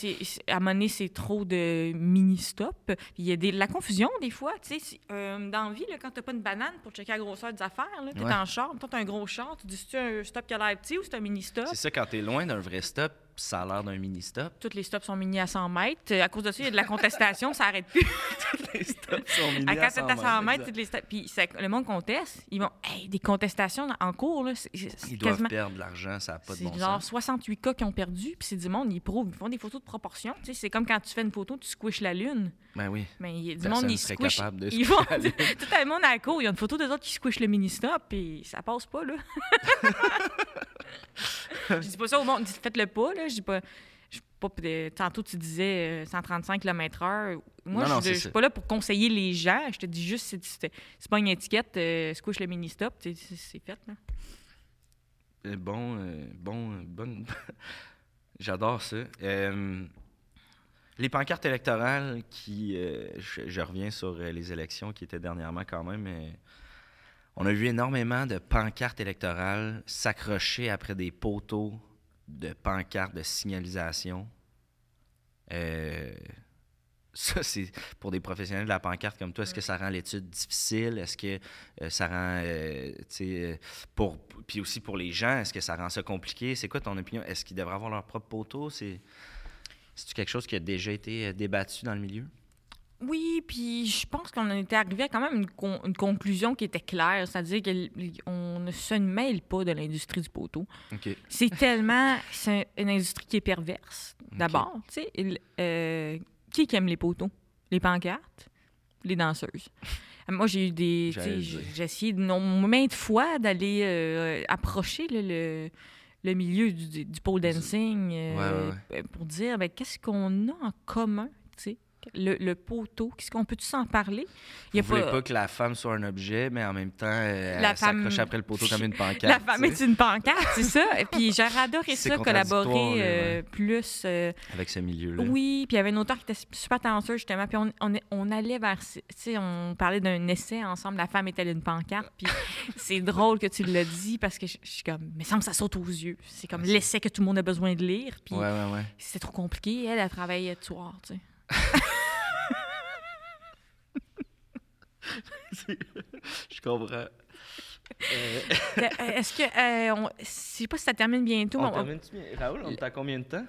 à un moment donné, c'est trop de mini-stop. Puis Il y a des, de la confusion, des fois. Tu sais, euh, dans la vie, là, quand t'as pas une banane pour checker la grosseur des affaires, là, t'es Ouais. en char, toi, t'as un gros char, tu dis, c'est un stop qui a l'air petit ou c'est un mini-stop? Ça, quand t'es loin d'un vrai stop, ça a l'air d'un mini-stop. Tous les stops sont mini à 100 mètres. À cause de ça, il y a de la contestation, ça n'arrête plus. Les stops sont mini À à quand 100 c'est à 100 mètres, exact. toutes les stops. Puis ça- le monde conteste. Ils vont, hey, des contestations en cours, là. Ils doivent perdre de l'argent, ça n'a pas de c'est bon genre sens. 68 cas qui ont perdu, puis c'est du monde, ils prouvent, ils font des photos de proportion. Tu c'est comme quand tu fais une photo, tu squishes la lune. Ben oui. Mais il y a du Personne monde, ils squishent. capable de ils vont, la lune. tout le monde à la cour, il y a une photo des autres qui squishent le mini-stop, puis ça passe pas, là. je dis pas ça au monde, faites-le pas, là. Je dis pas. je pas de- tantôt, tu disais euh, 135 km/h. Moi, Non, je je suis pas là pour conseiller les gens. Je te dis juste, c'est- c'est c'est pas une étiquette, euh, squish le mini-stop, c'est c'est fait, là. Euh, Bon, euh, bon, euh, bonne. J'adore ça. Euh, les pancartes électorales qui. euh, je, je reviens sur euh, les élections qui étaient dernièrement quand même. euh, on a vu énormément de pancartes électorales s'accrocher après des poteaux de pancartes de signalisation. Euh, ça, c'est pour des professionnels de la pancarte comme toi. Est-ce que ça rend l'étude difficile? Est-ce que euh, ça rend. euh, pour, puis aussi pour les gens, est-ce que ça rend ça compliqué? C'est quoi ton opinion? Est-ce qu'ils devraient avoir leur propre poteau? C'est. C'est quelque chose qui a déjà été débattu dans le milieu? Oui, puis je pense qu'on était arrivé à quand même une, con- une conclusion qui était claire, c'est-à-dire qu'on ne se mêle pas de l'industrie du poteau. C'est tellement. C'est une industrie qui est perverse, d'abord. Tu sais, euh, qui qui aime les poteaux? Les pancartes? Les danseuses. Moi, j'ai eu des. J'ai essayé de maintes fois d'aller euh, approcher là, le, le milieu du, du pole dancing euh, Ouais, ouais, pour dire ben, qu'est-ce qu'on a en commun, tu sais? Le, le poteau, qu'est-ce qu'on peut-tu s'en parler? Il y a Vous voulez pas que la femme soit un objet, mais en même temps, euh, La elle femme- s'accroche après le poteau comme une pancarte. La femme est une pancarte, c'est ça. Et puis j'aurais adoré ça, collaborer euh, plus. euh, Avec ce milieu-là. oui, puis il y avait une auteure qui était super talentueuse, justement. Puis on, on, on allait vers. Tu sais, on parlait d'un essai ensemble. La femme était une pancarte? Puis c'est drôle que tu l'as dit parce que je, je suis comme. Mais semble que ça saute aux yeux. C'est comme l'essai que tout le monde a besoin de lire. Puis Ouais, ouais, ouais. c'est trop compliqué. Elle, elle travaillait de soir, tu sais. Je comprends. Euh, Euh, Est-ce que. euh, on- je sais pas si ça termine bientôt. mais on on- termine-tu bien? Raoul, on est à combien de temps?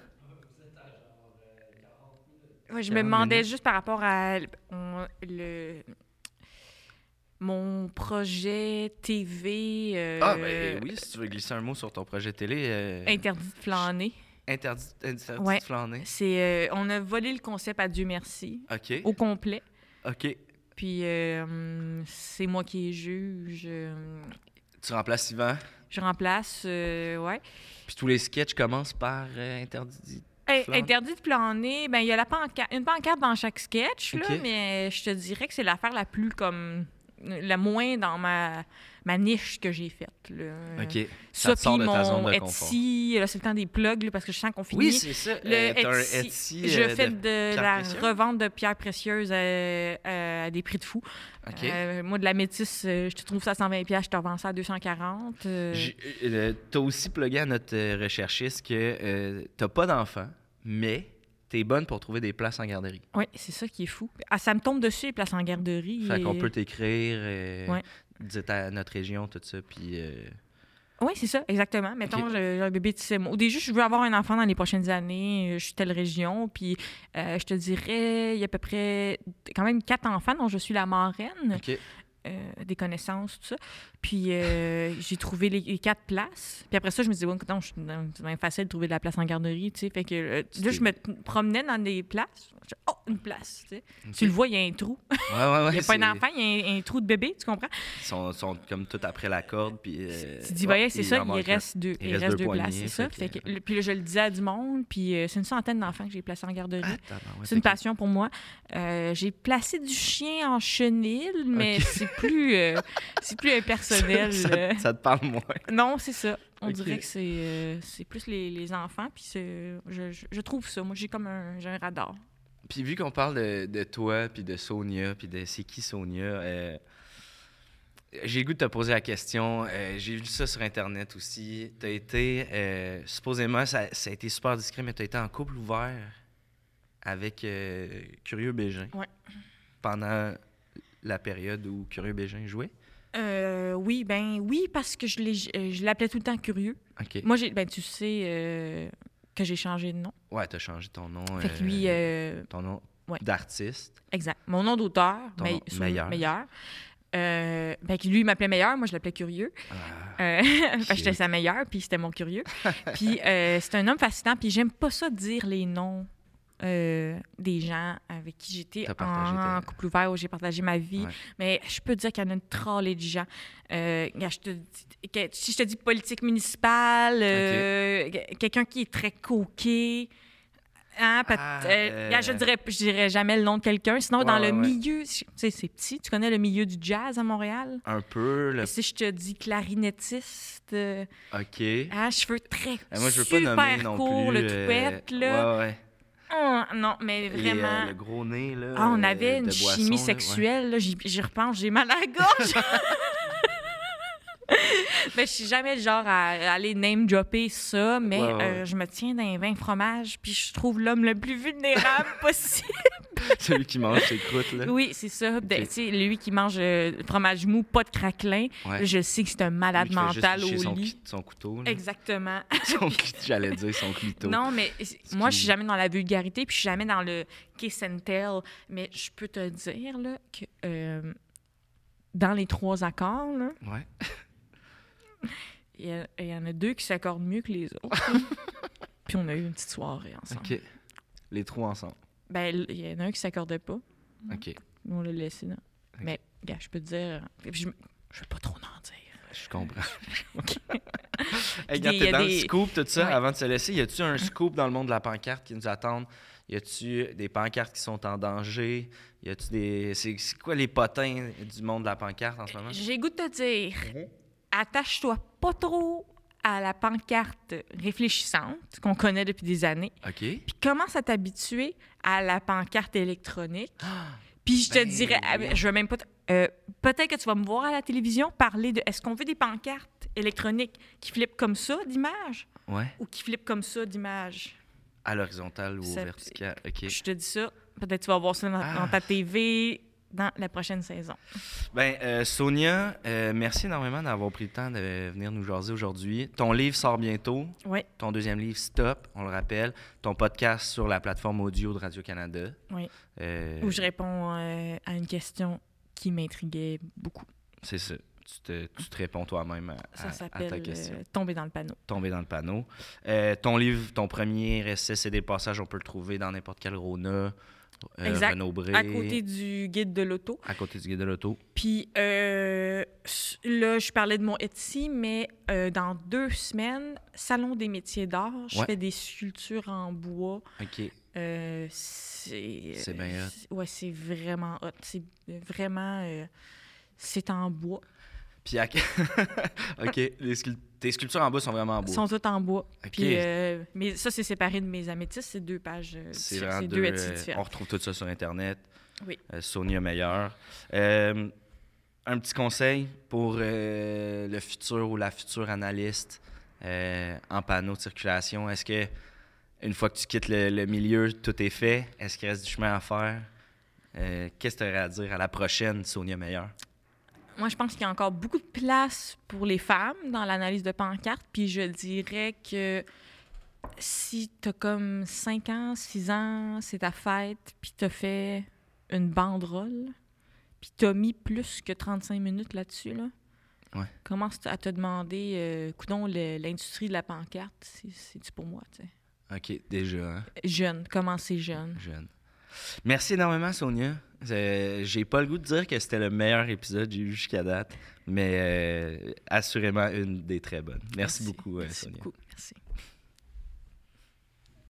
Ouais, je me 40 demandais minutes. juste par rapport à on- le mon projet TV euh, Ah, ben oui, si tu veux glisser un mot sur ton projet télé. euh, interdit de flâner. Interdit, interdit Ouais. de flâner. C'est, euh, on a volé le concept à Dieu merci, OK. au complet. OK. Puis euh, c'est moi qui est juge. euh, Tu remplaces Yvan? je remplace, euh, ouais. Puis tous les sketchs commencent par interdit. Interdit de planer, ben il y a la une pancarte dans chaque sketch, là, mais je te dirais que c'est l'affaire la plus comme la moins dans ma, ma niche que j'ai faite. là. OK. Ça, Ça te sort de ta zone mon de confort. Etsy, là, c'est le temps des plugs, là, parce que je sens qu'on finit. Oui, c'est ça. le Euh, Etsy, Etsy, je euh, fais de la précieuses? revente de pierres précieuses euh, euh, à des prix de fou. Euh, moi, de la métisse, euh, je te trouve ça à 120 pièces, je te revends ça à 240. euh, euh, T'as aussi plugué à notre euh, recherchiste que euh, t'as pas d'enfant, mais t'es bonne pour trouver des places en garderie. Oui, c'est ça qui est fou. Ah, ça me tombe dessus, les places en garderie. Fait qu'on peut t'écrire, euh, Ouais. dire ta- notre région, tout ça, puis... euh, Oui, c'est ça, exactement. Mettons, j'ai un bébé de six mois. Au début, je veux avoir un enfant dans les prochaines années. Je suis telle région. Puis, euh, je te dirais, il y a à peu près quand même quatre enfants dont je suis la marraine. Euh, des connaissances, tout ça. Puis euh, j'ai trouvé les, les quatre places. Puis après ça, je me disais, bon, non, c'est bien facile de trouver de la place en garderie, tu sais. Fait que euh, là, je me promenais dans des places. Je- oh, une place, tu sais. OK. Tu le vois, il y a un trou. Ouais, ouais, ouais. Il n'y a pas un enfant, il y a un, un trou de bébé, tu comprends? Ils sont, sont comme tout après la corde, puis... tu dis, ouais, voyez, c'est ça, il reste deux, Il reste deux places, c'est ça. fait que- puis là, je le disais à du monde, puis c'est une centaine d'enfants que j'ai placés en garderie. Ah, C'est une passion pour moi. J'ai placé du chien en chenille, mais c'est plus, euh, c'est plus impersonnel. ça, euh. ça- ça te parle moins. Non, c'est ça. On dirait que c'est, euh, c'est plus les, les enfants, puis je, je, je trouve ça. Moi, j'ai comme un, j'ai un radar. Puis vu qu'on parle de, de toi, puis de Sonia, puis de c'est qui Sonia, euh, j'ai le goût de te poser la question. euh, j'ai vu ça sur Internet aussi. Tu as été, euh, supposément, ça, ça a été super discret, mais tu as été en couple ouvert avec Curieux Bégin. Ouais. Pendant la période où Curieux Bégin jouait? Euh, oui, ben oui, parce que je, euh, je l'appelais tout le temps curieux. OK. Moi, j'ai, ben tu sais euh, que j'ai changé de nom. Ouais, tu as changé ton nom. Fait que lui, euh, ton nom ouais. d'artiste. exact. Mon nom d'auteur, nom, sous- Meilleur. meilleur. Euh, ben, lui, il m'appelait meilleur, moi, je l'appelais curieux. Ah, Euh, j'étais sa meilleure, puis c'était mon curieux. puis euh, c'est un homme fascinant, puis j'aime pas ça dire les noms euh, des gens avec qui j'étais en couple ouvert, où j'ai partagé ma vie. Ouais. Mais je peux dire qu'il y en a une trollée de gens. Euh, regarde, je te dis- que- si je te dis politique municipale, euh, quelqu'un qui est très coquet. Hein, Ah, je dirais, je dirais jamais le nom de quelqu'un. Sinon, Ouais, dans ouais, le milieu, tu sais, c'est petit. Tu connais le milieu du jazz à Montréal? un peu, le... Si je te dis clarinettiste, OK. ah, cheveux très moi, je veux pas super nommer non courts, plus. le toupette, là. Ouais, ouais. Oh, non, mais euh, vraiment. le gros nez, là. Ah, on euh, avait une boisson, chimie là, ouais. sexuelle, là, j'y, j'y repense, j'ai mal à la gorge. mais je suis jamais le genre à, à aller name-dropper ça, mais Ouais, ouais, euh, je me tiens dans les vins fromages, puis je trouve l'homme le plus vulnérable possible. Celui qui mange ses croûtes, là. oui, c'est ça. Tu sais, lui qui mange euh, fromage mou, pas de craquelin, Ouais. je sais que c'est un malade Lui juste mental au son, lit. cli- son couteau, là. Exactement. Son J'allais dire son clito. Non, mais moi, je suis jamais dans la vulgarité, puis je suis jamais dans le kiss and tell. Mais je peux te dire là, que euh, dans les trois accords, là, Ouais. Il y, a- il y en a deux qui s'accordent mieux que les autres. puis on a eu une petite soirée ensemble. OK. Les trois ensemble. Ben, il y en a un qui s'accordait pas. OK. Nous, on l'a laissé là. Mais, gars, je peux te dire. puis Je, je veux pas trop en dire. Je comprends. OK. Hey, y t'es dans le des- scoop, tout ça, Ouais. avant de se laisser. Y a-tu un scoop dans le monde de la pancarte qui nous attendent? Y a-tu des pancartes qui sont en danger? Y a-tu des. C'est quoi les potins du monde de la pancarte en ce moment? J'ai le goût de te dire, Mhm. Attache-toi pas trop à la pancarte réfléchissante qu'on connaît depuis des années. OK. Puis commence à t'habituer à la pancarte électronique. Puis je te Ben dirais, ah, je veux même pas. euh, Peut-être que tu vas me voir à la télévision parler de. Est-ce qu'on veut des pancartes électroniques qui flippent comme ça d'image Ouais. ou qui flippent comme ça d'image? À l'horizontale ou au vertical. OK. Je te dis ça. Peut-être que tu vas voir ça dans, Ah. dans ta TV dans la prochaine saison. Ben, euh, Sonia, euh, merci énormément d'avoir pris le temps de venir nous jaser aujourd'hui. Ton livre sort bientôt. Oui, Ton deuxième livre, Stop, on le rappelle. Ton podcast sur la plateforme audio de Radio-Canada. oui. Euh, Où je réponds à une question qui m'intriguait beaucoup. C'est ça. tu te, tu te réponds toi-même à, Ça à- ta question. euh, Tomber dans le panneau. Tomber dans le panneau. Euh, ton livre, ton premier essai, c'est des passages, on peut le trouver dans n'importe quel Rona, euh, Exact. À côté du guide de l'auto. à côté du guide de l'auto. Puis euh, là, je parlais de mon Etsy, mais euh, dans deux semaines, Salon des métiers d'art, je Ouais. fais des sculptures en bois. OK. Euh, c'est C'est bien hot. c'est- Ouais, c'est vraiment hot. C'est vraiment. c'est en bois. Puis à... OK. Les Tes sculptures en bas sont vraiment en bois. sont toutes en bois. Puis, euh, mais ça, c'est séparé de mes améthystes. C'est deux pages. euh, C'est vraiment deux. euh, on retrouve tout ça sur Internet. Oui. Euh, Sonia Meilleur. Euh, un petit conseil pour le futur ou la future analyste en panneau de circulation. Est-ce que une fois que tu quittes le, le milieu, tout est fait? Est-ce qu'il reste du chemin à faire? Qu'est-ce que tu aurais à dire à la prochaine Sonia Meilleur? Moi, je pense qu'il y a encore beaucoup de place pour les femmes dans l'analyse de pancarte. Puis je dirais que si tu as comme 5 ans, 6 ans, c'est ta fête, puis tu as fait une banderole, puis tu as mis plus que 35 minutes là-dessus, là, Ouais. commence à te demander, euh, l'industrie de la pancarte, c'est- c'est-tu pour moi, tu sais? OK, déjà, hein? Jeune, commencer jeune. jeune. Merci énormément, Sonia. Euh, j'ai pas le goût de dire que c'était le meilleur épisode que j'ai eu jusqu'à date, mais euh, assurément une des très bonnes. Merci, beaucoup, euh, Merci Sonia. beaucoup. Merci.